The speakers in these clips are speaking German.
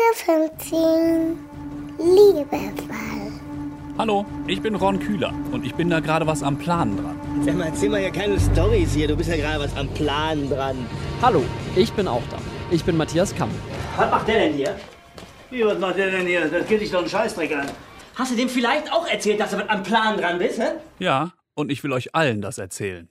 Folge 15 Liebevoll. Hallo, ich bin Ron Kühler und ich bin da gerade was am Planen dran. Sag mal, erzähl mal ja keine Storys hier. Du bist ja gerade was am Plan dran. Hallo, ich bin auch da. Ich bin Matthias Kamm. Was macht der denn hier? Wie, was macht der denn hier? Das geht dich doch einen Scheißdreck an. Hast du dem vielleicht auch erzählt, dass du mit am Plan dran bist, hä? Ja, und ich will euch allen das erzählen.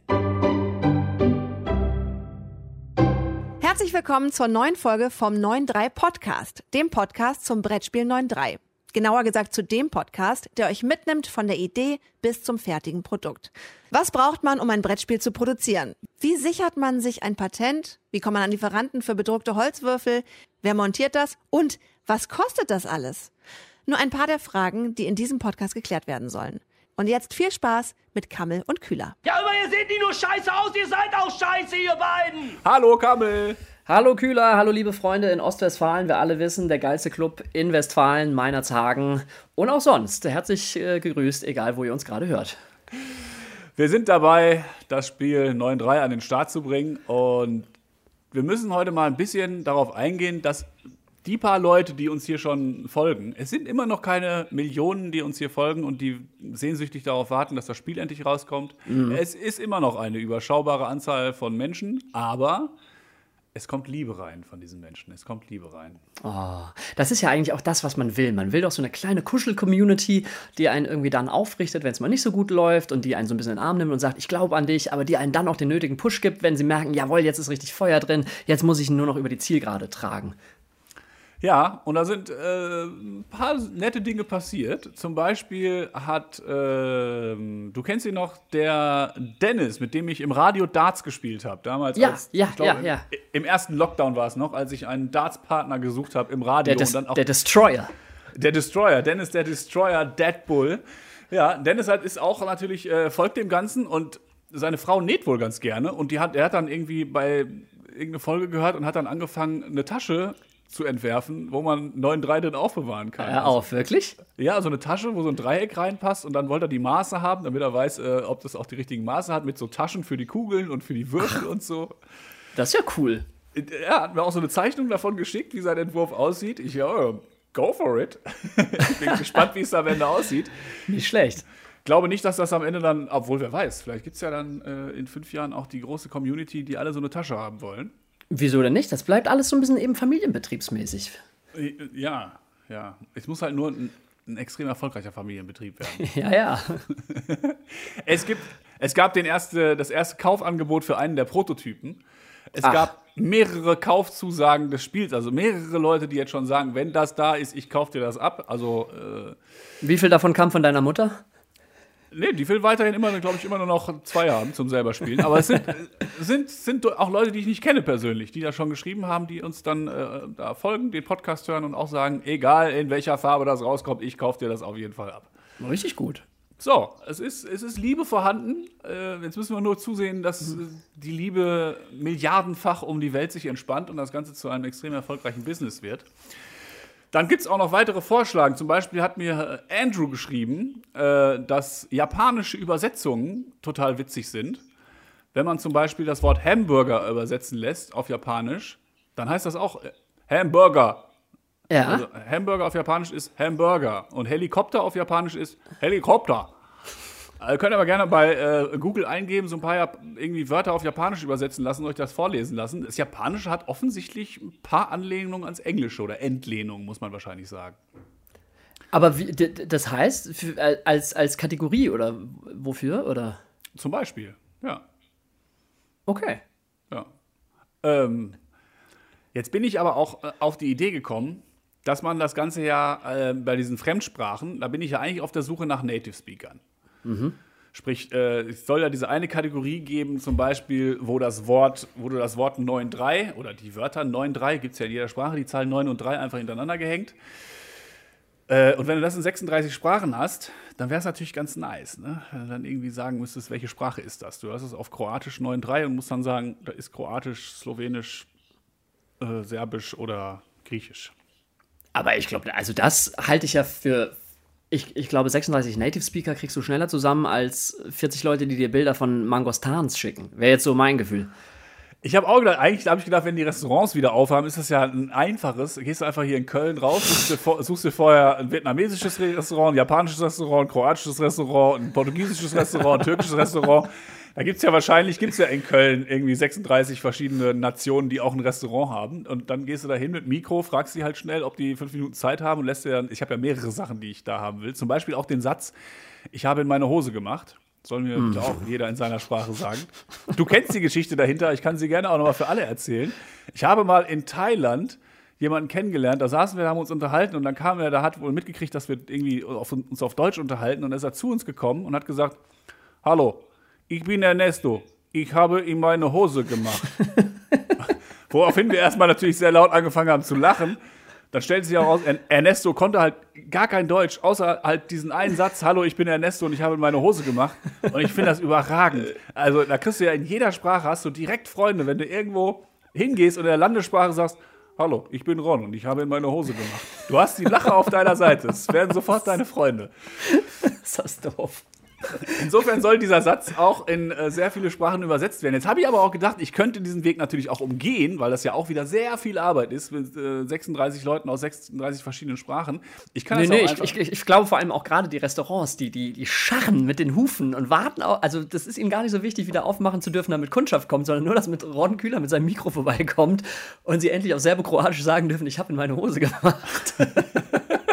Herzlich willkommen zur neuen Folge vom 9.3 Podcast, dem Podcast zum Brettspiel 9.3. Genauer gesagt zu dem Podcast, der euch mitnimmt von der Idee bis zum fertigen Produkt. Was braucht man, um ein Brettspiel zu produzieren? Wie sichert man sich ein Patent? Wie kommt man an Lieferanten für bedruckte Holzwürfel? Wer montiert das? Und was kostet das alles? Nur ein paar der Fragen, die in diesem Podcast geklärt werden sollen. Und jetzt viel Spaß mit Kammel und Kühler. Ja, ihr seht nicht nur scheiße aus, ihr seid auch scheiße, ihr beiden! Hallo Kammel! Hallo Kühler, hallo liebe Freunde in Ostwestfalen. Wir alle wissen, der geilste Club in Westfalen, Meinerzhagen und auch sonst. Herzlich äh, gegrüßt, egal wo ihr uns gerade hört. Wir sind dabei, das Spiel 9-3 an den Start zu bringen und wir müssen heute mal ein bisschen darauf eingehen, dass die paar Leute, die uns hier schon folgen, es sind immer noch keine Millionen, die uns hier folgen und die sehnsüchtig darauf warten, dass das Spiel endlich rauskommt. Es ist immer noch eine überschaubare Anzahl von Menschen, aber es kommt Liebe rein von diesen Menschen. Es kommt Liebe rein. Oh, das ist ja eigentlich auch das, was man will. Man will doch so eine kleine Kuschel-Community, die einen irgendwie dann aufrichtet, wenn es mal nicht so gut läuft und die einen so ein bisschen in den Arm nimmt und sagt, ich glaube an dich, aber die einen dann auch den nötigen Push gibt, wenn sie merken, jawohl, jetzt ist richtig Feuer drin, jetzt muss ich ihn nur noch über die Zielgerade tragen. Ja, und da sind äh, ein paar nette Dinge passiert. Zum Beispiel hat, ähm, du kennst ihn noch, der Dennis, mit dem ich im Radio Darts gespielt habe. Damals, Ja, als, ja, glaub, ja, im, ja. Im ersten Lockdown war es noch, als ich einen Darts-Partner gesucht habe im Radio. Der, Des und dann auch der Destroyer. der Destroyer, Dennis der Destroyer, Deadbull. Ja, Dennis halt ist auch natürlich, äh, folgt dem Ganzen und seine Frau näht wohl ganz gerne. Und die hat, er hat dann irgendwie bei irgendeine Folge gehört und hat dann angefangen, eine Tasche zu entwerfen, wo man 9,3 drin aufbewahren kann. Hör auf, wirklich? Ja, so eine Tasche, wo so ein Dreieck reinpasst und dann wollte er die Maße haben, damit er weiß, äh, ob das auch die richtigen Maße hat, mit so Taschen für die Kugeln und für die Würfel und so. Das ist ja cool. Er hat mir auch so eine Zeichnung davon geschickt, wie sein Entwurf aussieht. Ich, ja, go for it. ich bin gespannt, wie es am Ende aussieht. Nicht schlecht. Glaube nicht, dass das am Ende dann, obwohl wer weiß, vielleicht gibt es ja dann äh, in fünf Jahren auch die große Community, die alle so eine Tasche haben wollen. Wieso denn nicht? Das bleibt alles so ein bisschen eben familienbetriebsmäßig. Äh, Ja, ja. Es muss halt nur ein, ein extrem erfolgreicher Familienbetrieb werden. Ja, ja. Es, gibt, es gab den erste, das erste Kaufangebot für einen der Prototypen. Es Ach. gab mehrere Kaufzusagen des Spiels, also mehrere Leute, die jetzt schon sagen, wenn das da ist, ich kaufe dir das ab. Also, äh, Wie viel davon kam von deiner Mutter? Nee, die will weiterhin immer, glaube ich, immer nur noch zwei haben zum selber spielen. Aber es sind, sind, sind auch Leute, die ich nicht kenne persönlich, die da schon geschrieben haben, die uns dann äh, da folgen, den Podcast hören und auch sagen, egal in welcher Farbe das rauskommt, ich kaufe dir das auf jeden Fall ab. Richtig gut. So, es ist, es ist Liebe vorhanden. Äh, jetzt müssen wir nur zusehen, dass äh, die Liebe milliardenfach um die Welt sich entspannt und das Ganze zu einem extrem erfolgreichen Business wird. Dann gibt es auch noch weitere Vorschläge. Zum Beispiel hat mir Andrew geschrieben, äh, dass japanische Übersetzungen total witzig sind. Wenn man zum Beispiel das Wort Hamburger übersetzen lässt auf Japanisch, dann heißt das auch äh, Hamburger. Ja. Also Hamburger auf Japanisch ist Hamburger und Helikopter auf Japanisch ist Helikopter. Also könnt ihr aber gerne bei äh, Google eingeben, so ein paar Jap irgendwie Wörter auf Japanisch übersetzen lassen und euch das vorlesen lassen. Das Japanische hat offensichtlich ein paar Anlehnungen ans Englische oder Entlehnungen, muss man wahrscheinlich sagen. Aber wie, das heißt, für, äh, als, als Kategorie oder wofür? Oder? Zum Beispiel, ja. Okay. Ja. Ähm, jetzt bin ich aber auch äh, auf die Idee gekommen, dass man das Ganze ja äh, bei diesen Fremdsprachen, da bin ich ja eigentlich auf der Suche nach Native Speakern. Sprich, äh, es soll ja diese eine Kategorie geben, zum Beispiel, wo das Wort, wo du das Wort 9.3 oder die Wörter 9.3 gibt es ja in jeder Sprache, die Zahlen 9 und 3 einfach hintereinander gehängt. Äh, und wenn du das in 36 Sprachen hast, dann wäre es natürlich ganz nice, ne? Wenn du dann irgendwie sagen müsstest, welche Sprache ist das? Du hast es auf Kroatisch 9.3 und musst dann sagen, da ist Kroatisch, Slowenisch, äh, Serbisch oder Griechisch. Aber ich glaube, also das halte ich ja für. Ich, ich glaube, 36 Native Speaker kriegst du schneller zusammen als 40 Leute, die dir Bilder von Mangostans schicken. Wäre jetzt so mein Gefühl. Ich habe auch gedacht, eigentlich habe ich gedacht, wenn die Restaurants wieder aufhaben, ist das ja ein einfaches. Gehst du einfach hier in Köln raus, suchst dir, suchst dir vorher ein vietnamesisches Restaurant, ein japanisches Restaurant, ein kroatisches Restaurant, ein portugiesisches Restaurant, ein türkisches Restaurant. Da gibt es ja wahrscheinlich, gibt es ja in Köln irgendwie 36 verschiedene Nationen, die auch ein Restaurant haben. Und dann gehst du da hin mit Mikro, fragst sie halt schnell, ob die fünf Minuten Zeit haben und lässt dir dann, ich habe ja mehrere Sachen, die ich da haben will. Zum Beispiel auch den Satz, ich habe in meine Hose gemacht. Soll mir bitte auch jeder in seiner Sprache sagen. Du kennst die Geschichte dahinter, ich kann sie gerne auch nochmal für alle erzählen. Ich habe mal in Thailand jemanden kennengelernt, da saßen wir, haben uns unterhalten und dann kam er, da hat wohl mitgekriegt, dass wir irgendwie auf, uns auf Deutsch unterhalten und ist er zu uns gekommen und hat gesagt, hallo, ich bin Ernesto, ich habe ihm meine Hose gemacht. Woraufhin wir erstmal natürlich sehr laut angefangen haben zu lachen. Dann stellte sich auch raus, Ernesto konnte halt gar kein Deutsch, außer halt diesen einen Satz, hallo, ich bin Ernesto und ich habe meine Hose gemacht. Und ich finde das überragend. Also da kriegst du ja in jeder Sprache, hast du direkt Freunde, wenn du irgendwo hingehst und in der Landessprache sagst, hallo, ich bin Ron und ich habe in meine Hose gemacht. Du hast die Lache auf deiner Seite. Es werden sofort deine Freunde. Das doof. Insofern soll dieser Satz auch in äh, sehr viele Sprachen übersetzt werden. Jetzt habe ich aber auch gedacht, ich könnte diesen Weg natürlich auch umgehen, weil das ja auch wieder sehr viel Arbeit ist mit äh, 36 Leuten aus 36 verschiedenen Sprachen. Ich kann Nee, das auch nee, einfach ich, ich, ich glaube vor allem auch gerade die Restaurants, die, die, die scharren mit den Hufen und warten auch. Also, das ist ihnen gar nicht so wichtig, wieder aufmachen zu dürfen, damit Kundschaft kommt, sondern nur, dass mit Ron Kühler mit seinem Mikro vorbeikommt und sie endlich auf Serbokroatisch sagen dürfen: Ich habe in meine Hose gemacht.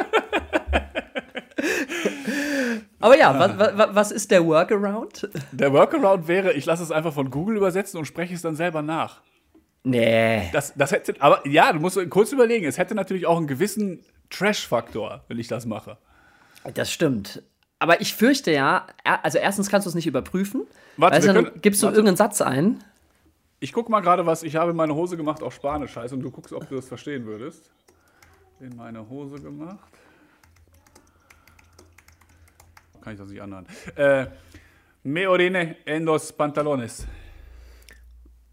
Aber ja, was, was, was ist der Workaround? Der Workaround wäre, ich lasse es einfach von Google übersetzen und spreche es dann selber nach. Nee. Das, das hätte, aber ja, du musst kurz überlegen, es hätte natürlich auch einen gewissen Trash-Faktor, wenn ich das mache. Das stimmt. Aber ich fürchte ja, also erstens kannst du es nicht überprüfen. Warte, weißt du, können- dann gibst du warte. irgendeinen Satz ein. Ich guck mal gerade, was ich habe in meine Hose gemacht auf Spanisch heißt und du guckst, ob du das verstehen würdest. In meine Hose gemacht. Kann ich das nicht anhören. Äh, me orine en los pantalones.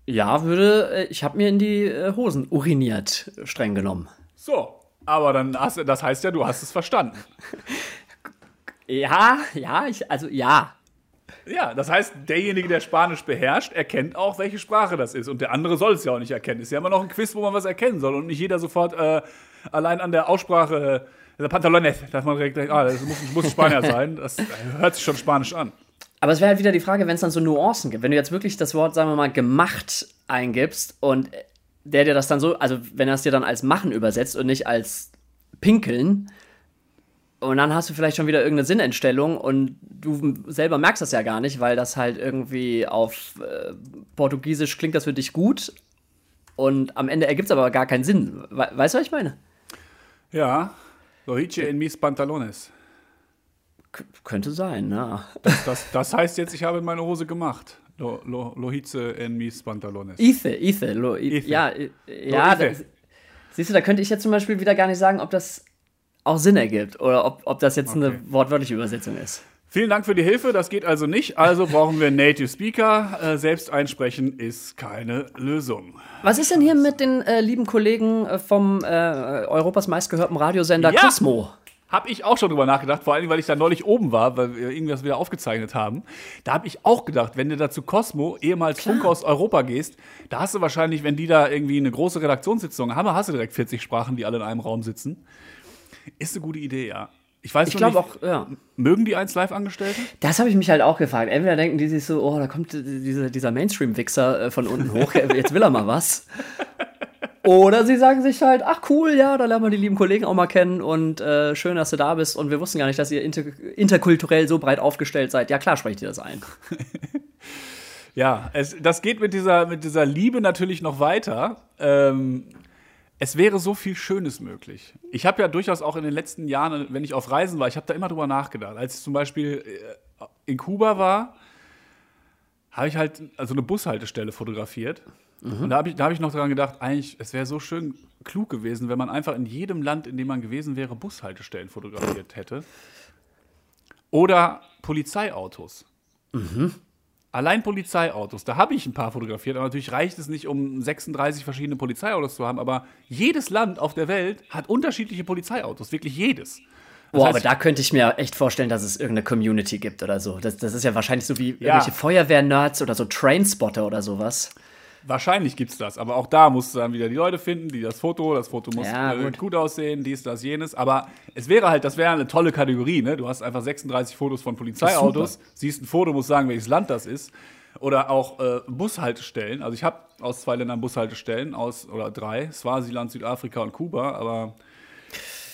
Ja, würde, äh, ich habe mir in die äh, Hosen uriniert, streng genommen. So, aber dann hast du, das heißt ja, du hast es verstanden. Ja, ja, ich, also ja. Ja, das heißt, derjenige, der Spanisch beherrscht, erkennt auch, welche Sprache das ist. Und der andere soll es ja auch nicht erkennen. Ist ja immer noch ein Quiz, wo man was erkennen soll und nicht jeder sofort äh, allein an der Aussprache äh, Pantalones, dass man direkt denkt, ah, das muss, muss Spanier sein. Das hört sich schon Spanisch an. Aber es wäre halt wieder die Frage, wenn es dann so Nuancen gibt. Wenn du jetzt wirklich das Wort, sagen wir mal, gemacht eingibst und der dir das dann so, also wenn er es dir dann als machen übersetzt und nicht als pinkeln, und dann hast du vielleicht schon wieder irgendeine Sinnentstellung und du selber merkst das ja gar nicht, weil das halt irgendwie auf äh, Portugiesisch klingt das für dich gut und am Ende ergibt es aber gar keinen Sinn. We weißt du, was ich meine? Ja, Lohice en mis pantalones. K könnte sein, ja. Das, das heißt jetzt, ich habe meine Hose gemacht. Lo, lo, lohice en mis pantalones. Ethe, Ethe, lo, I, Ethe. ja, äh, ja. Das, siehst du, da könnte ich jetzt zum Beispiel wieder gar nicht sagen, ob das auch Sinn ergibt oder ob, ob das jetzt Okay. eine wortwörtliche Übersetzung ist. Vielen Dank für die Hilfe. Das geht also nicht. Also brauchen wir Native Speaker. Äh, selbst einsprechen ist keine Lösung. Was ist denn hier mit den äh, lieben Kollegen äh, vom äh, Europas meistgehörten Radiosender Ja. Cosmo? Habe ich auch schon drüber nachgedacht, vor allem, weil ich da neulich oben war, weil wir irgendwas wieder aufgezeichnet haben. Da habe ich auch gedacht, wenn du da zu Cosmo, ehemals Funk aus Europa gehst, da hast du wahrscheinlich, wenn die da irgendwie eine große Redaktionssitzung haben, hast du direkt 40 Sprachen, die alle in einem Raum sitzen. Ist eine gute Idee, ja. Ich weiß Ich glaube auch, ja. mögen die eins Live-Angestellte? Das habe ich mich halt auch gefragt. Entweder denken die sich so, oh, da kommt diese, dieser Mainstream-Wichser äh, von unten hoch, jetzt will er mal was. Oder sie sagen sich halt, ach cool, ja, da lernen wir die lieben Kollegen auch mal kennen und äh, schön, dass du da bist und wir wussten gar nicht, dass ihr inter interkulturell so breit aufgestellt seid. Ja, klar, sprecht ihr das ein. Ja, es, das geht mit dieser, mit dieser Liebe natürlich noch weiter. Ähm, es wäre so viel Schönes möglich. Ich habe ja durchaus auch in den letzten Jahren, wenn ich auf Reisen war, ich habe da immer drüber nachgedacht. Als ich zum Beispiel äh, in Kuba war, habe ich halt also eine Bushaltestelle fotografiert. Und da habe ich, hab ich noch daran gedacht, eigentlich, es wäre so schön klug gewesen, wenn man einfach in jedem Land, in dem man gewesen wäre, Bushaltestellen fotografiert hätte. Oder Polizeiautos. Allein Polizeiautos, da habe ich ein paar fotografiert, aber natürlich reicht es nicht, um 36 verschiedene Polizeiautos zu haben, aber jedes Land auf der Welt hat unterschiedliche Polizeiautos, wirklich jedes. Das Boah, aber da könnte ich mir echt vorstellen, dass es irgendeine Community gibt oder so. Das, das ist ja wahrscheinlich so wie irgendwelche Feuerwehr-Nerds oder so Trainspotter oder sowas. Wahrscheinlich gibt's das, aber auch da musst du dann wieder die Leute finden, die das Foto, das Foto muss Ja, äh, gut. gut. aussehen, dies, das, jenes. Aber es wäre halt, das wäre eine tolle Kategorie, ne? Du hast einfach 36 Fotos von Polizeiautos, siehst ein Foto, musst sagen, welches Land das ist. Oder auch äh, Bushaltestellen. Also ich habe aus zwei Ländern Bushaltestellen, aus oder drei, Swasiland, Südafrika und Kuba, aber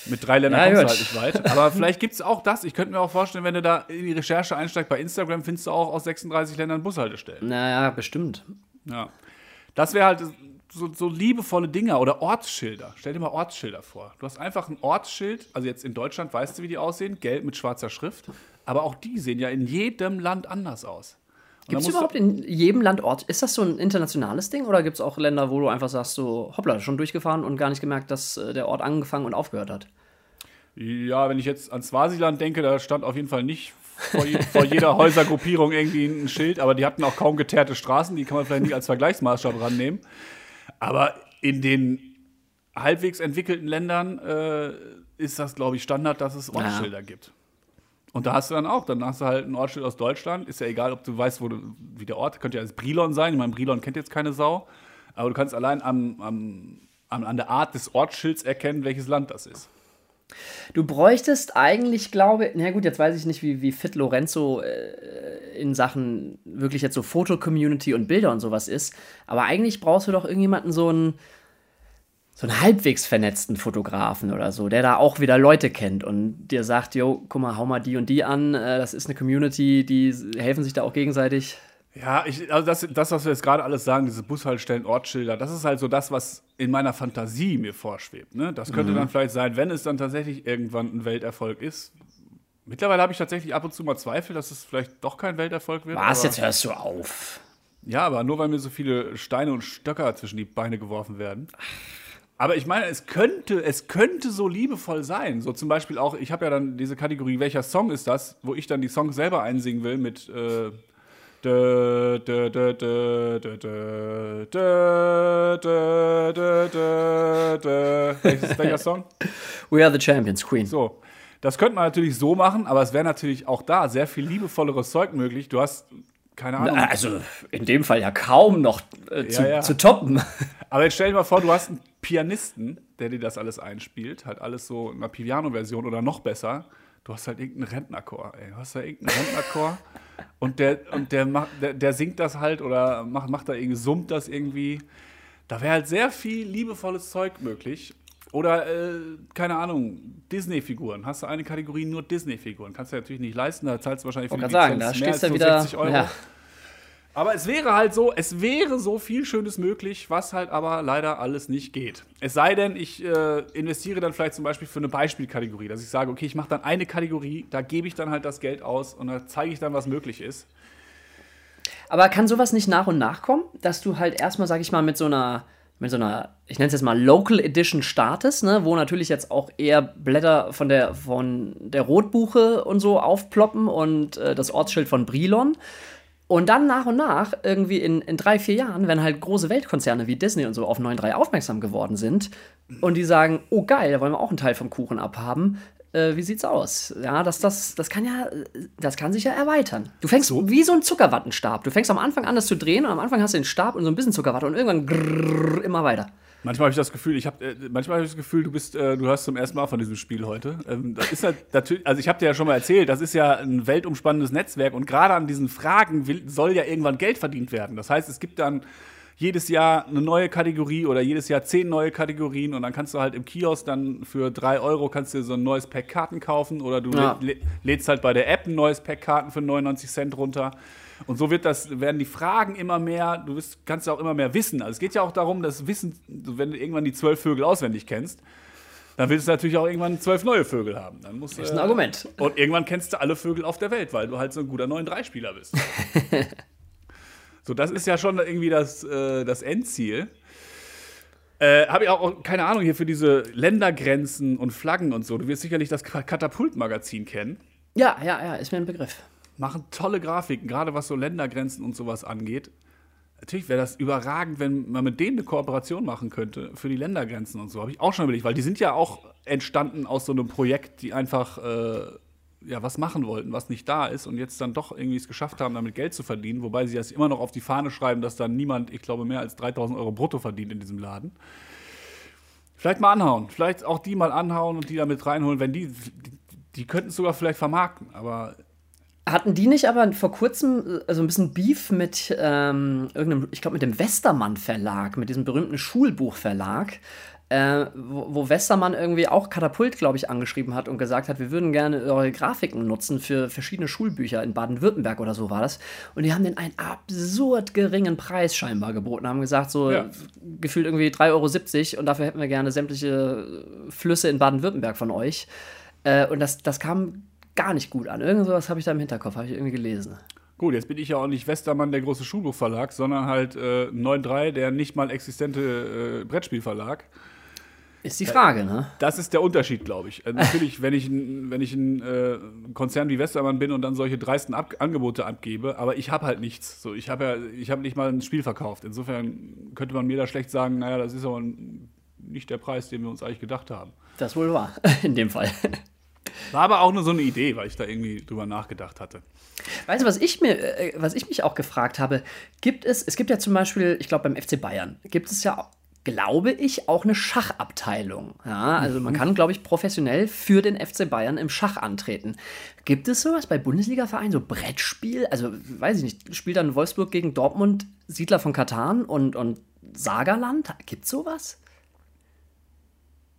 mit drei Ländern Ja, kommst du halt nicht weit. Aber vielleicht gibt es auch das. Ich könnte mir auch vorstellen, wenn du da in die Recherche einsteigst bei Instagram, findest du auch aus 36 Ländern Bushaltestellen. Naja, bestimmt. Ja. Das wäre halt so, so liebevolle Dinger oder Ortsschilder. Stell dir mal Ortsschilder vor. Du hast einfach ein Ortsschild, also jetzt in Deutschland weißt du, wie die aussehen, gelb mit schwarzer Schrift. Aber auch die sehen ja in jedem Land anders aus. Gibt es überhaupt in jedem Land Ort? Ist das so ein internationales Ding oder gibt es auch Länder, wo du einfach sagst, so, hoppla, schon durchgefahren und gar nicht gemerkt, dass äh, der Ort angefangen und aufgehört hat? ja, wenn ich jetzt an Swasiland denke, da stand auf jeden Fall nicht vor, je, vor jeder Häusergruppierung irgendwie ein Schild, aber die hatten auch kaum geteerte Straßen, die kann man vielleicht nicht als Vergleichsmaßstab rannehmen. Aber in den halbwegs entwickelten Ländern äh, ist das, glaube ich, Standard, dass es Ortsschilder gibt. Und da hast du dann auch, dann hast du halt ein Ortsschild aus Deutschland. Ist ja egal, ob du weißt, wo du, wie der Ort, könnte ja als Brilon sein. Ich meine, Brilon kennt jetzt keine Sau. Aber du kannst allein am, am, an der Art des Ortsschilds erkennen, welches Land das ist. Du bräuchtest eigentlich, glaube na gut, jetzt weiß ich nicht, wie, wie fit Lorenzo äh, in Sachen wirklich jetzt so Foto-Community und Bilder und sowas ist, aber eigentlich brauchst du doch irgendjemanden so einen, so einen halbwegs vernetzten Fotografen oder so, der da auch wieder Leute kennt und dir sagt, jo, guck mal, hau mal die und die an, äh, das ist eine Community, die helfen sich da auch gegenseitig. Ja, ich, also das, das, was wir jetzt gerade alles sagen, diese Bushaltestellen, Ortsschilder, das ist halt so das, was in meiner Fantasie mir vorschwebt. Ne? Das könnte dann vielleicht sein, wenn es dann tatsächlich irgendwann ein Welterfolg ist. Mittlerweile habe ich tatsächlich ab und zu mal Zweifel, dass es vielleicht doch kein Welterfolg wird. Was, jetzt hörst du auf. Ja, aber nur weil mir so viele Steine und Stöcker zwischen die Beine geworfen werden. Aber ich meine, es könnte, es könnte so liebevoll sein. So zum Beispiel auch, ich habe ja dann diese Kategorie, welcher Song ist das, wo ich dann die Songs selber einsingen will mit äh, dö, dö, dö, dö, dö, dö, dö, dö, dö, dö, dö. Welches, welcher Song? We are the champions, Queen. So. Das könnte man natürlich so machen, aber es wäre natürlich auch da sehr viel liebevolleres Zeug möglich. Du hast, keine Ahnung. Also in dem Fall ja kaum noch äh, zu, ja. zu toppen. Aber jetzt stell dir mal vor, du hast einen Pianisten, der dir das alles einspielt, halt alles so in einer Piano-Version oder noch besser. Du hast halt irgendeinen Rentnerchor, ey. Du hast da irgendeinen Rentnerchor und der, und der, macht, der, der singt das halt oder macht, macht da irgendwie, summt das irgendwie. Da wäre halt sehr viel liebevolles Zeug möglich. Oder, äh, keine Ahnung, Disney-Figuren. Hast du eine Kategorie nur Disney-Figuren? Kannst du dir natürlich nicht leisten, da zahlst du wahrscheinlich für die sagen, da mehr stehst als wieder. 65 Euro. Ja. Aber es wäre halt so, es wäre so viel Schönes möglich, was halt aber leider alles nicht geht. Es sei denn, ich äh, investiere dann vielleicht zum Beispiel für eine Beispielkategorie, dass ich sage, okay, ich mache dann eine Kategorie, da gebe ich dann halt das Geld aus und da zeige ich dann, was möglich ist. Aber kann sowas nicht nach und nach kommen, dass du halt erstmal, sag ich mal, mit so einer, mit so einer, ich nenne es jetzt mal Local Edition startest, ne, wo natürlich jetzt auch eher Blätter von der, von der Rotbuche und so aufploppen und äh, das Ortsschild von Brilon. Und dann nach und nach, irgendwie in, in drei, vier Jahren, wenn halt große Weltkonzerne wie Disney und so auf 9.3 aufmerksam geworden sind und die sagen, oh geil, da wollen wir auch einen Teil vom Kuchen abhaben, äh, wie sieht's aus? Ja, das, das, das kann ja, das kann sich ja erweitern. Du fängst wie so ein Zuckerwattenstab. Du fängst am Anfang an, das zu drehen und am Anfang hast du den Stab und so ein bisschen Zuckerwatte und irgendwann grrrr, immer weiter. Manchmal habe ich das Gefühl, ich habe äh, manchmal habe ich das Gefühl, du bist, äh, du hörst zum ersten Mal von diesem Spiel heute. Ähm, das ist halt natürlich, also ich habe dir ja schon mal erzählt, das ist ja ein weltumspannendes Netzwerk und gerade an diesen Fragen will, soll ja irgendwann Geld verdient werden. Das heißt, es gibt dann jedes Jahr eine neue Kategorie oder jedes Jahr zehn neue Kategorien und dann kannst du halt im Kiosk dann für drei Euro kannst du dir so ein neues Pack Karten kaufen oder du Ja. lä- lädst halt bei der App ein neues Pack Karten für 99 Cent runter. Und so wird das, werden die Fragen immer mehr, du wirst, kannst ja auch immer mehr wissen. Also es geht ja auch darum, das Wissen, wenn du irgendwann die zwölf Vögel auswendig kennst, dann willst du natürlich auch irgendwann zwölf neue Vögel haben. Dann musst, Das ist ein Argument. Und irgendwann kennst du alle Vögel auf der Welt, weil du halt so ein guter 9-3-Spieler bist. so, das ist ja schon irgendwie das, äh, das Endziel. Äh, Habe ich auch keine Ahnung hier für diese Ländergrenzen und Flaggen und so. Du wirst sicherlich das Katapult-Magazin kennen. Ja, ja, ja, ist mir ein Begriff. Machen tolle Grafiken, gerade was so Ländergrenzen und sowas angeht. Natürlich wäre das überragend, wenn man mit denen eine Kooperation machen könnte für die Ländergrenzen und so. Habe ich auch schon überlegt, weil die sind ja auch entstanden aus so einem Projekt, die einfach äh, ja, was machen wollten, was nicht da ist und jetzt dann doch irgendwie es geschafft haben, damit Geld zu verdienen, wobei sie das immer noch auf die Fahne schreiben, dass dann niemand, ich glaube, mehr als 3000 Euro brutto verdient in diesem Laden. Vielleicht mal anhauen, vielleicht auch die mal anhauen und die damit reinholen, wenn die, die, die könnten es sogar vielleicht vermarkten, aber Hatten die nicht aber vor kurzem äh, so ein bisschen Beef mit ähm, irgendeinem, ich glaube mit dem Westermann Verlag, mit diesem berühmten Schulbuchverlag, äh, wo, wo Westermann irgendwie auch Katapult, glaube ich, angeschrieben hat und gesagt hat, wir würden gerne eure Grafiken nutzen für verschiedene Schulbücher in Baden-Württemberg oder so war das. Und die haben den einen absurd geringen Preis scheinbar geboten, haben gesagt, so Ja. gefühlt irgendwie 3,70 Euro und dafür hätten wir gerne sämtliche Flüsse in Baden-Württemberg von euch. Äh, und das, das kam gar nicht gut an. Irgend sowas habe ich da im Hinterkopf, habe ich irgendwie gelesen. Gut, jetzt bin ich ja auch nicht Westermann, der große Schulbuchverlag, sondern halt äh, 9.3, der nicht mal existente äh, Brettspielverlag. Ist die Frage, ne? Das ist der Unterschied, glaube ich. Äh, natürlich, wenn ich, ein- wenn ich ein äh, Konzern wie Westermann bin und dann solche dreisten Ab Angebote abgebe, aber ich habe halt nichts. So, ich habe ja, ich habe nicht mal ein Spiel verkauft. Insofern könnte man mir da schlecht sagen, naja, das ist aber nicht der Preis, den wir uns eigentlich gedacht haben. Das wohl wahr, in dem Fall. War aber auch nur so eine Idee, weil ich da irgendwie drüber nachgedacht hatte. Weißt du, was ich mir, äh, was ich mich auch gefragt habe, gibt es, es gibt ja zum Beispiel, ich glaube beim FC Bayern, gibt es ja, glaube ich, auch eine Schachabteilung. Ja, also man kann, glaube ich, professionell für den FC Bayern im Schach antreten. Gibt es sowas bei Bundesliga-Vereinen, so Brettspiel? Also, weiß ich nicht, spielt dann Wolfsburg gegen Dortmund, Siedler von Katan und, und Sagerland? Gibt es sowas?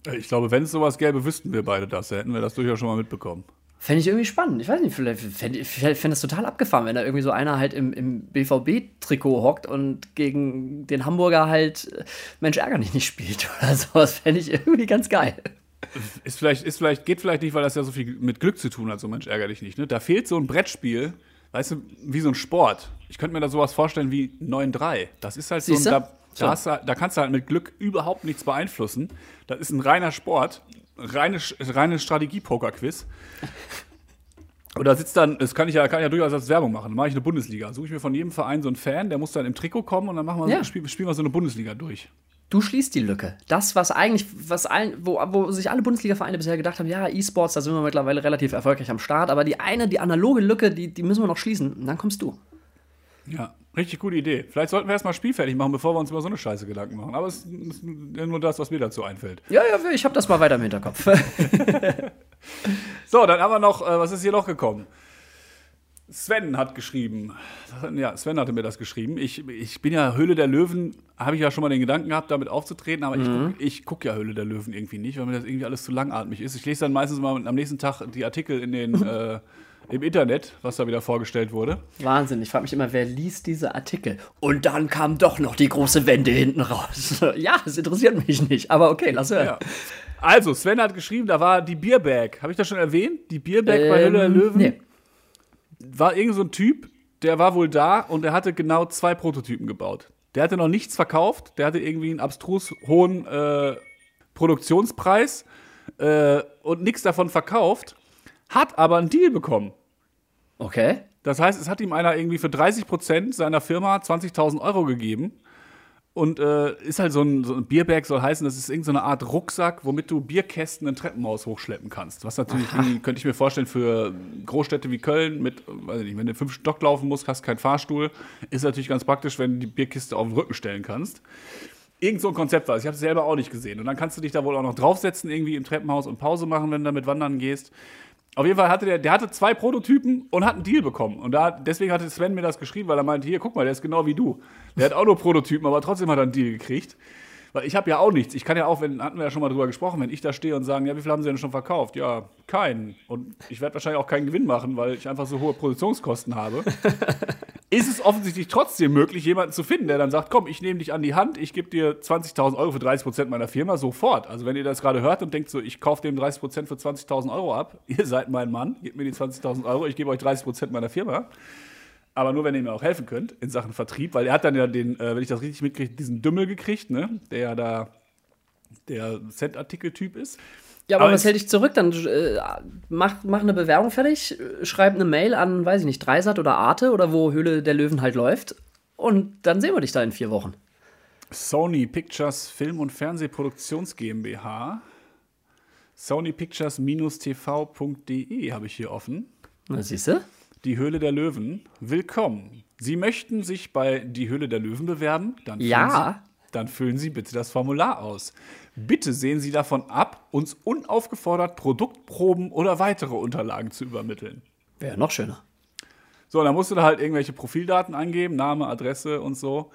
Äh, Ich glaube, wenn es sowas gäbe, wüssten wir beide das. Da hätten wir das durchaus schon mal mitbekommen. Fände ich irgendwie spannend. Ich weiß nicht, vielleicht fände ich fänd das total abgefahren, wenn da irgendwie so einer halt im, im BVB-Trikot hockt und gegen den Hamburger halt äh, Mensch ärger dich nicht spielt oder sowas. Fände ich irgendwie ganz geil. Ist vielleicht, ist vielleicht, geht vielleicht nicht, weil das ja so viel mit Glück zu tun hat, so Mensch, ärger dich nicht. Ne? Da fehlt so ein Brettspiel, weißt du, wie so ein Sport. Ich könnte mir da sowas vorstellen wie 9-3. Das ist halt so ein, Siehste? da, So. da, du, da kannst du halt mit Glück überhaupt nichts beeinflussen. Das ist ein reiner Sport, reine, reine Strategie-Poker-Quiz. Und da sitzt dann, das kann ich ja, kann ich ja durchaus als Werbung machen. Dann mache ich eine Bundesliga. Suche ich mir von jedem Verein so einen Fan, der muss dann im Trikot kommen und dann machen wir, Ja. spielen, spielen wir so eine Bundesliga durch. Du schließt die Lücke. Das, was eigentlich, was allen, wo, wo sich alle Bundesliga-Vereine bisher gedacht haben, ja, E-Sports, da sind wir mittlerweile relativ erfolgreich am Start, aber die eine, die analoge Lücke, die, die müssen wir noch schließen. Und dann kommst du. Ja, richtig gute Idee. Vielleicht sollten wir erstmal Spiel fertig machen, bevor wir uns über so eine Scheiße Gedanken machen. Aber es ist nur das, was mir dazu einfällt. Ja, ja, ich habe das mal weiter im Hinterkopf. So, dann haben wir noch, äh, was ist hier noch gekommen? Sven hat geschrieben. Ja, Sven hatte mir das geschrieben. Ich, ich bin ja Höhle der Löwen, habe ich ja schon mal den Gedanken gehabt, damit aufzutreten, aber ich gucke ich guck ja Höhle der Löwen irgendwie nicht, weil mir das irgendwie alles zu langatmig ist. Ich lese dann meistens mal am nächsten Tag die Artikel in den, äh, im Internet, was da wieder vorgestellt wurde. Wahnsinn, ich frage mich immer, wer liest diese Artikel? Und dann kam doch noch die große Wende hinten raus. ja, das interessiert mich nicht, aber okay, lass hören. Ja. Also, Sven hat geschrieben, da war die Bierbag. Habe ich das schon erwähnt? Die Bierbag bei Höhle der Ähm, Löwen. nee. war irgend so ein Typ, der war wohl da und der hatte genau zwei Prototypen gebaut. Der hatte noch nichts verkauft, der hatte irgendwie einen abstrus hohen äh, Produktionspreis äh, und nichts davon verkauft, hat aber einen Deal bekommen. Okay. Das heißt, es hat ihm einer irgendwie für 30 Prozent seiner Firma 20.000 Euro gegeben. Und äh, ist halt so ein, so ein Bierbag, soll heißen, das ist irgendeine so eine Art Rucksack, womit du Bierkästen ein Treppenhaus hochschleppen kannst. Was natürlich, könnte ich mir vorstellen, für Großstädte wie Köln mit, weiß ich nicht, wenn du fünf Stock laufen musst, hast keinen Fahrstuhl, ist natürlich ganz praktisch, wenn du die Bierkiste auf den Rücken stellen kannst. Irgend so ein Konzept war es. Ich habe es selber auch nicht gesehen. Und dann kannst du dich da wohl auch noch draufsetzen, irgendwie im Treppenhaus und Pause machen, wenn du damit wandern gehst. Auf jeden Fall hatte der, der hatte zwei Prototypen und hat einen Deal bekommen. Und da, deswegen hatte Sven mir das geschrieben, weil er meinte, hier, guck mal, der ist genau wie du. Der hat auch nur Prototypen, aber trotzdem hat er einen Deal gekriegt. Weil ich habe ja auch nichts. Ich kann ja auch, wenn, hatten wir ja schon mal drüber gesprochen, wenn ich da stehe und sagen, ja, wie viel haben sie denn schon verkauft? Ja, keinen. Und ich werde wahrscheinlich auch keinen Gewinn machen, weil ich einfach so hohe Produktionskosten habe. ist es offensichtlich trotzdem möglich, jemanden zu finden, der dann sagt, komm, ich nehme dich an die Hand, ich gebe dir 20.000 Euro für 30 Prozent meiner Firma sofort. Also wenn ihr das gerade hört und denkt so, ich kaufe dem 30 Prozent für 20.000 Euro ab, ihr seid mein Mann, gebt mir die 20.000 Euro, ich gebe euch 30 Prozent meiner Firma. Aber nur, wenn ihr mir auch helfen könnt in Sachen Vertrieb, weil er hat dann ja den, äh, wenn ich das richtig mitkriege, diesen Dümmel gekriegt, ne? der ja da der Cent-Artikel-Typ ist. Ja, aber, Aber was hält dich zurück? Dann äh, mach, mach eine Bewerbung fertig, schreib eine Mail an, weiß ich nicht, Dreisat oder Arte oder wo Höhle der Löwen halt läuft. Und dann sehen wir dich da in vier Wochen. Sony Pictures Film- und Fernsehproduktions GmbH. sonypictures-tv.de habe ich hier offen. Na, siehst du? Die Höhle der Löwen. Willkommen. Sie möchten sich bei Die Höhle der Löwen bewerben? Dann Ja. Dann füllen Sie bitte das Formular aus. Bitte sehen Sie davon ab, uns unaufgefordert Produktproben oder weitere Unterlagen zu übermitteln. Wäre noch schöner. So, dann musst du da halt irgendwelche Profildaten eingeben, Name, Adresse und so.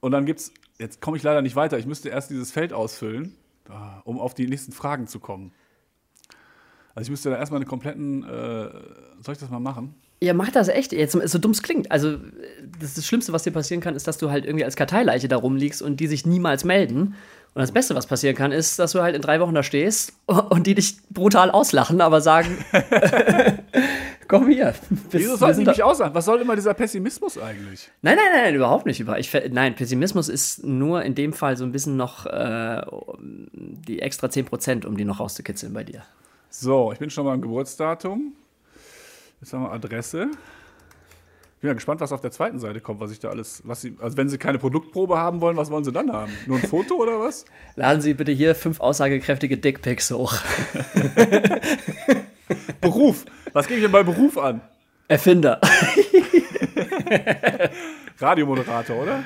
Und dann gibt's, jetzt komme ich leider nicht weiter, ich müsste erst dieses Feld ausfüllen, um auf die nächsten Fragen zu kommen. Also ich müsste da erstmal einen kompletten, äh, soll ich das mal machen? Ja, mach das echt. Jetzt, so dumm es klingt. Also, das, das Schlimmste, was dir passieren kann, ist, dass du halt irgendwie als Karteileiche da rumliegst und die sich niemals melden. Und das Beste, was passieren kann, ist, dass du halt in drei Wochen da stehst und die dich brutal auslachen, aber sagen: Komm hier. Wir- Wieso sollten die mich aussagen? Was soll immer dieser Pessimismus eigentlich? Nein, nein, nein, nein, überhaupt nicht. Über- Ich, nein, Pessimismus ist nur in dem Fall so ein bisschen noch äh, die extra 10%, um die noch rauszukitzeln bei dir. So, ich bin schon mal im Geburtsdatum. Jetzt haben wir Adresse. Ich bin ja gespannt, was auf der zweiten Seite kommt, was ich da alles, was sie, also wenn sie keine Produktprobe haben wollen, was wollen sie dann haben? Nur ein Foto oder was? Laden Sie bitte hier fünf aussagekräftige Dickpics hoch. Beruf. Was gebe ich denn bei Beruf an? Erfinder. Radiomoderator, oder?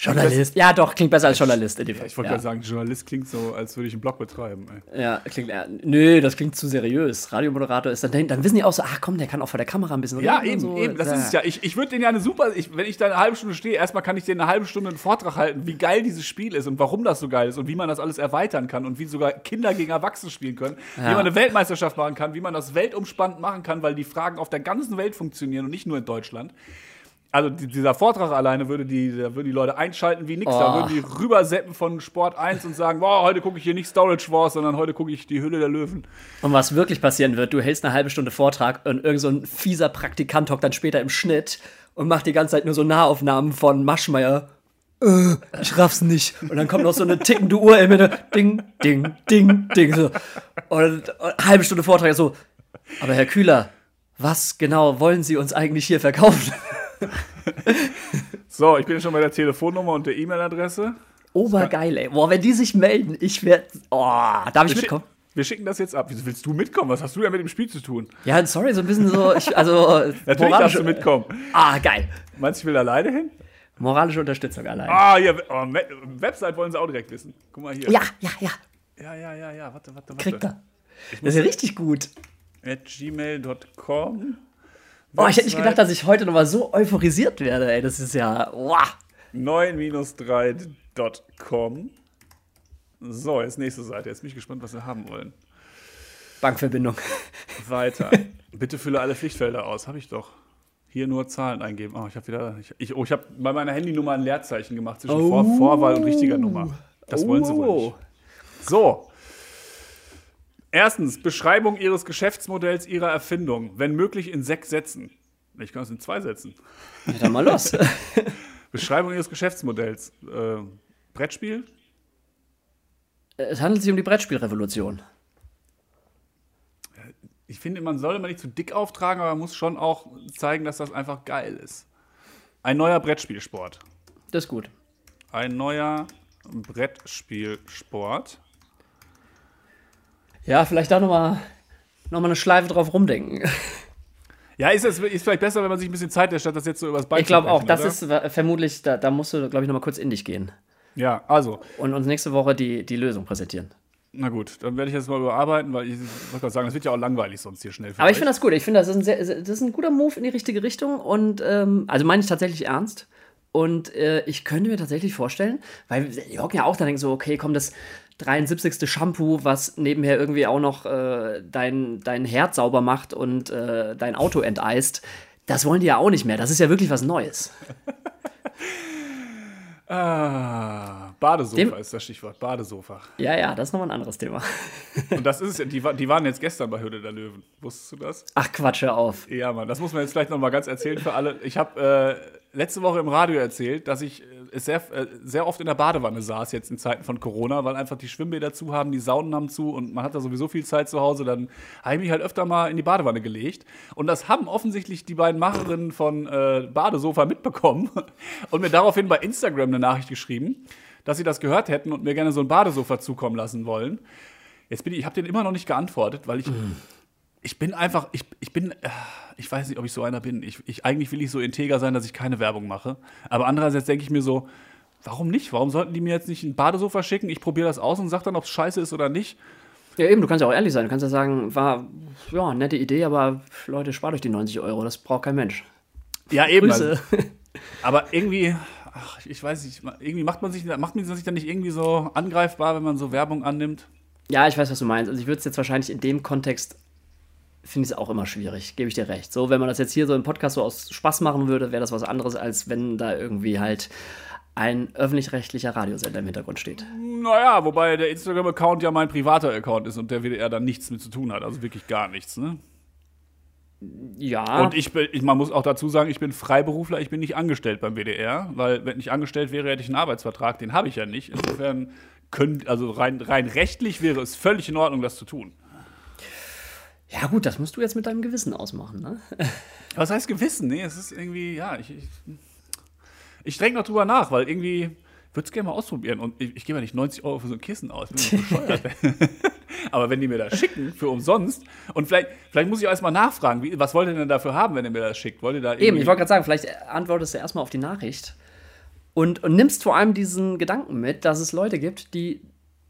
Journalist. Ja, doch, klingt besser als Journalist in dem Fall. Ich wollte ja. gerade sagen, Journalist klingt so, als würde ich einen Blog betreiben. Ey. Ja, klingt, ja, nö, das klingt zu seriös. Radiomoderator ist dann, dann wissen die auch so, ach komm, der kann auch vor der Kamera ein bisschen Ja, eben, so. eben. Das ist es ja. Ich, ich würde den ja eine super, ich, wenn ich da eine halbe Stunde stehe, erstmal kann ich denen eine halbe Stunde einen Vortrag halten, wie geil dieses Spiel ist und warum das so geil ist und wie man das alles erweitern kann und wie sogar Kinder gegen Erwachsene spielen können, wie man eine Weltmeisterschaft machen kann, wie man das weltumspannend machen kann, weil die Fragen auf der ganzen Welt funktionieren und nicht nur in Deutschland. Also die, dieser Vortrag alleine würde die, da würden die Leute einschalten wie nix. Da Oh. würden die rüberseppen von Sport 1 und sagen, boah, heute gucke ich hier nicht Storage Wars, sondern heute gucke ich die Hülle der Löwen. Und was wirklich passieren wird, du hältst eine halbe Stunde Vortrag und irgend so ein fieser Praktikant hockt dann später im Schnitt und macht die ganze Zeit nur so Nahaufnahmen von Maschmeyer. Äh, ich raff's nicht. Und dann kommt noch so eine tickende Uhr in Mitte. Ding, ding, ding, ding. So. Und, und halbe Stunde Vortrag so. Aber Herr Kühler, was genau wollen Sie uns eigentlich hier verkaufen? So, ich bin schon bei der Telefonnummer und der E-Mail-Adresse. Obergeil, ey. Boah, wenn die sich melden, ich werd. Oh, darf ich Wir, mitkommen? schick, wir schicken das jetzt ab. Wieso willst du mitkommen? Was hast du denn mit dem Spiel zu tun? Ja, sorry, so ein bisschen so. Ich, also, Natürlich moralische- darfst du mitkommen. Ah, geil. Meinst du, ich will alleine hin? Moralische Unterstützung allein. Ah, hier, oh, Website wollen sie auch direkt wissen. Guck mal hier. Ja, ja, ja. ja, ja, ja, ja. Warte, warte, warte. Kriegt er. Das ist ja richtig gut. At gmail.com. Oh, ich hätte nicht gedacht, dass ich heute nochmal so euphorisiert werde, ey. Das ist ja. Wow. 9-3.com. So, jetzt nächste Seite. Jetzt bin ich gespannt, was sie haben wollen. Bankverbindung. Weiter. Bitte fülle alle Pflichtfelder aus. Habe ich doch. Hier nur Zahlen eingeben. Oh, ich habe wieder. Ich, oh, ich habe bei meiner Handynummer ein Leerzeichen gemacht zwischen Vor, Vorwahl und richtiger Nummer. Das wollen sie wohl Oh. nicht. So. Erstens, Beschreibung Ihres Geschäftsmodells, Ihrer Erfindung. Wenn möglich in sechs Sätzen. Ich kann es in zwei Sätzen. Ja, dann mal los. Beschreibung Ihres Geschäftsmodells. Äh, Brettspiel? es handelt sich um die Brettspielrevolution. Ich finde, man soll immer nicht zu dick auftragen, aber man muss schon auch zeigen, dass das einfach geil ist. Ein neuer Brettspielsport. Das ist gut. Ein neuer Brettspielsport. Ja, vielleicht da nochmal noch mal eine Schleife drauf rumdenken. Ja, ist, es, ist vielleicht besser, wenn man sich ein bisschen Zeit lässt, statt das jetzt so übers Bein Ich glaube auch, das oder? ist wa- vermutlich, da, da musst du, glaube ich, nochmal kurz in dich gehen Ja, also, und uns nächste Woche die, die Lösung präsentieren. na gut, dann werde ich jetzt mal überarbeiten, weil ich wollte gerade sagen, das wird ja auch langweilig sonst hier schnell. Aber ich finde das gut. Ich finde, das, ist ein sehr- das ist ein guter Move in die richtige Richtung. Und ähm, also meine ich tatsächlich ernst. Und äh, ich könnte mir tatsächlich vorstellen, weil hocken ja auch da denken so, okay, komm, das 73. Shampoo, was nebenher irgendwie auch noch äh, dein, dein Herd sauber macht und äh, dein Auto enteist, das wollen die ja auch nicht mehr. Das ist ja wirklich was Neues. Ah, Badesofa Dem- ist das Stichwort. Badesofa. Ja, ja, das ist nochmal ein anderes Thema. Und das ist die, die waren jetzt gestern bei Höhle der Löwen. Wusstest du das? Ach Quatsch, hör auf. Ja, Mann, das muss man jetzt vielleicht noch mal ganz erzählen für alle. Ich habe äh, letzte Woche im Radio erzählt, dass ich äh, sehr, äh, sehr oft in der Badewanne saß, jetzt in Zeiten von Corona, weil einfach die Schwimmbäder zu haben, die Saunen haben zu und man hat da sowieso viel Zeit zu Hause. Dann habe ich mich halt öfter mal in die Badewanne gelegt. Und das haben offensichtlich die beiden Macherinnen von äh, Badesofa mitbekommen und mir daraufhin bei Instagram eine Nachricht geschrieben, dass sie das gehört hätten und mir gerne so ein Badesofa zukommen lassen wollen. Jetzt bin ich, ich habe den immer noch nicht geantwortet, weil ich, ich bin einfach, ich, ich bin, äh, ich weiß nicht, ob ich so einer bin. Ich, ich, eigentlich will ich so integer sein, dass ich keine Werbung mache. Aber andererseits denke ich mir so, warum nicht? Warum sollten die mir jetzt nicht ein Badesofa schicken? Ich probiere das aus und sage dann, ob es scheiße ist oder nicht. Ja, eben, du kannst ja auch ehrlich sein. Du kannst ja sagen, war, ja, nette Idee, aber Leute, spart euch die 90 Euro, das braucht kein Mensch. Ja, eben. Also, aber irgendwie, ach, ich weiß nicht, irgendwie macht man sich, macht man sich dann nicht irgendwie so angreifbar, wenn man so Werbung annimmt. Ja, ich weiß, was du meinst. Also ich würde es jetzt wahrscheinlich in dem Kontext, finde ich es auch immer schwierig, gebe ich dir recht. So, wenn man das jetzt hier so im Podcast so aus Spaß machen würde, wäre das was anderes, als wenn da irgendwie halt ein öffentlich-rechtlicher Radiosender im Hintergrund steht. Naja, wobei der Instagram-Account ja mein privater Account ist und der WDR dann nichts mit zu tun hat. Also wirklich gar nichts, ne? Ja. Und ich bin, ich, man muss auch dazu sagen, ich bin Freiberufler, ich bin nicht angestellt beim WDR, weil wenn ich angestellt wäre, hätte ich einen Arbeitsvertrag, den habe ich ja nicht. Insofern können, also rein, rein rechtlich wäre es völlig in Ordnung, das zu tun. Ja, gut, das musst du jetzt mit deinem Gewissen ausmachen, ne? Was heißt Gewissen? Nee, es ist irgendwie, ja, ich, ich, ich denke noch drüber nach, weil irgendwie würde es gerne mal ausprobieren. Und ich, ich gebe ja nicht 90 Euro für so ein Kissen aus, bin ich bescheuert. Aber wenn die mir das schicken, für umsonst, und vielleicht, vielleicht muss ich auch erstmal nachfragen, wie, was wollt ihr denn dafür haben, wenn ihr mir das schickt? Wollt ihr da Eben, ich wollte gerade sagen, vielleicht antwortest du erstmal auf die Nachricht und, und nimmst vor allem diesen Gedanken mit, dass es Leute gibt, die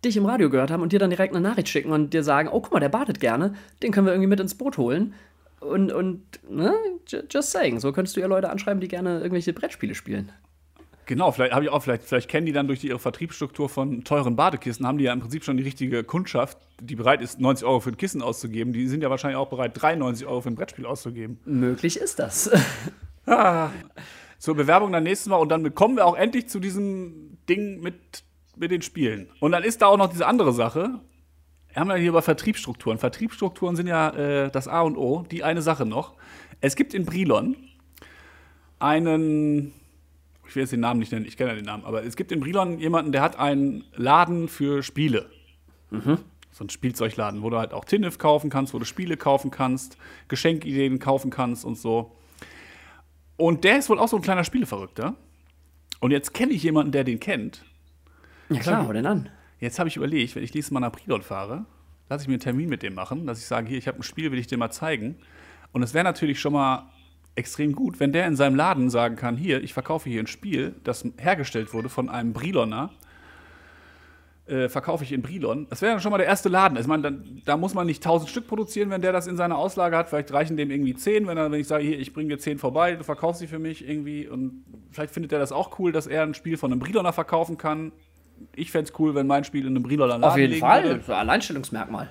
dich im Radio gehört haben und dir dann direkt eine Nachricht schicken und dir sagen, oh, guck mal, der badet gerne, den können wir irgendwie mit ins Boot holen. Und, und ne, ju- just saying, so könntest du ja Leute anschreiben, die gerne irgendwelche Brettspiele spielen. Genau, vielleicht habe ich auch, vielleicht, vielleicht kennen die dann durch die, ihre Vertriebsstruktur von teuren Badekissen, haben die ja im Prinzip schon die richtige Kundschaft, die bereit ist, 90 Euro für ein Kissen auszugeben. Die sind ja wahrscheinlich auch bereit, 93 Euro für ein Brettspiel auszugeben. Möglich ist das. Zur Bewerbung dann nächstes Mal und dann kommen wir auch endlich zu diesem Ding mit, mit den Spielen. Und dann ist da auch noch diese andere Sache. Wir haben ja hier über Vertriebsstrukturen. Vertriebsstrukturen sind ja äh, das A und O. Die eine Sache noch. Es gibt in Brilon einen, ich will jetzt den Namen nicht nennen, ich kenne ja den Namen, aber es gibt in Brilon jemanden, der hat einen Laden für Spiele. So ein Spielzeugladen, wo du halt auch Tinnef kaufen kannst, wo du Spiele kaufen kannst, Geschenkideen kaufen kannst und so. Und der ist wohl auch so ein kleiner Spieleverrückter. Und jetzt kenne ich jemanden, der den kennt. Ja klar, hau denn an. Jetzt habe ich überlegt, wenn ich nächstes Mal nach Brilon fahre, lasse ich mir einen Termin mit dem machen, dass ich sage, hier, ich habe ein Spiel, will ich dir mal zeigen. Und es wäre natürlich schon mal extrem gut, wenn der in seinem Laden sagen kann, hier, ich verkaufe hier ein Spiel, das hergestellt wurde von einem Briloner, äh, verkaufe ich in Brilon. Das wäre dann schon mal der erste Laden. Ich meine, dann, da muss man nicht 1000 Stück produzieren, wenn der das in seiner Auslage hat. Vielleicht reichen dem irgendwie 10, wenn, er, wenn ich sage, hier, ich bringe dir 10 vorbei, du verkaufst sie für mich irgendwie. Und vielleicht findet er das auch cool, dass er ein Spiel von einem Briloner verkaufen kann. Ich fände es cool, wenn mein Spiel in einem Briloner Laden Auf jeden Fall, würde. Alleinstellungsmerkmal.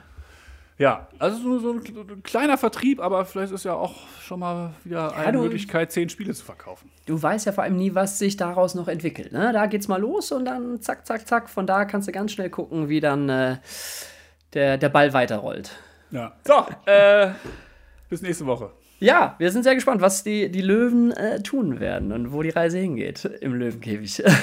Ja, also so, so ein kleiner Vertrieb, aber vielleicht ist ja auch schon mal wieder eine du- Möglichkeit, 10 Spiele zu verkaufen. Du weißt ja vor allem nie, was sich daraus noch entwickelt. Ne? Da geht's mal los und dann zack, zack, zack. Von da kannst du ganz schnell gucken, wie dann äh, der, der Ball weiterrollt. Ja. So, äh, bis nächste Woche. Ja, wir sind sehr gespannt, was die, die Löwen äh, tun werden und wo die Reise hingeht im Löwenkäfig.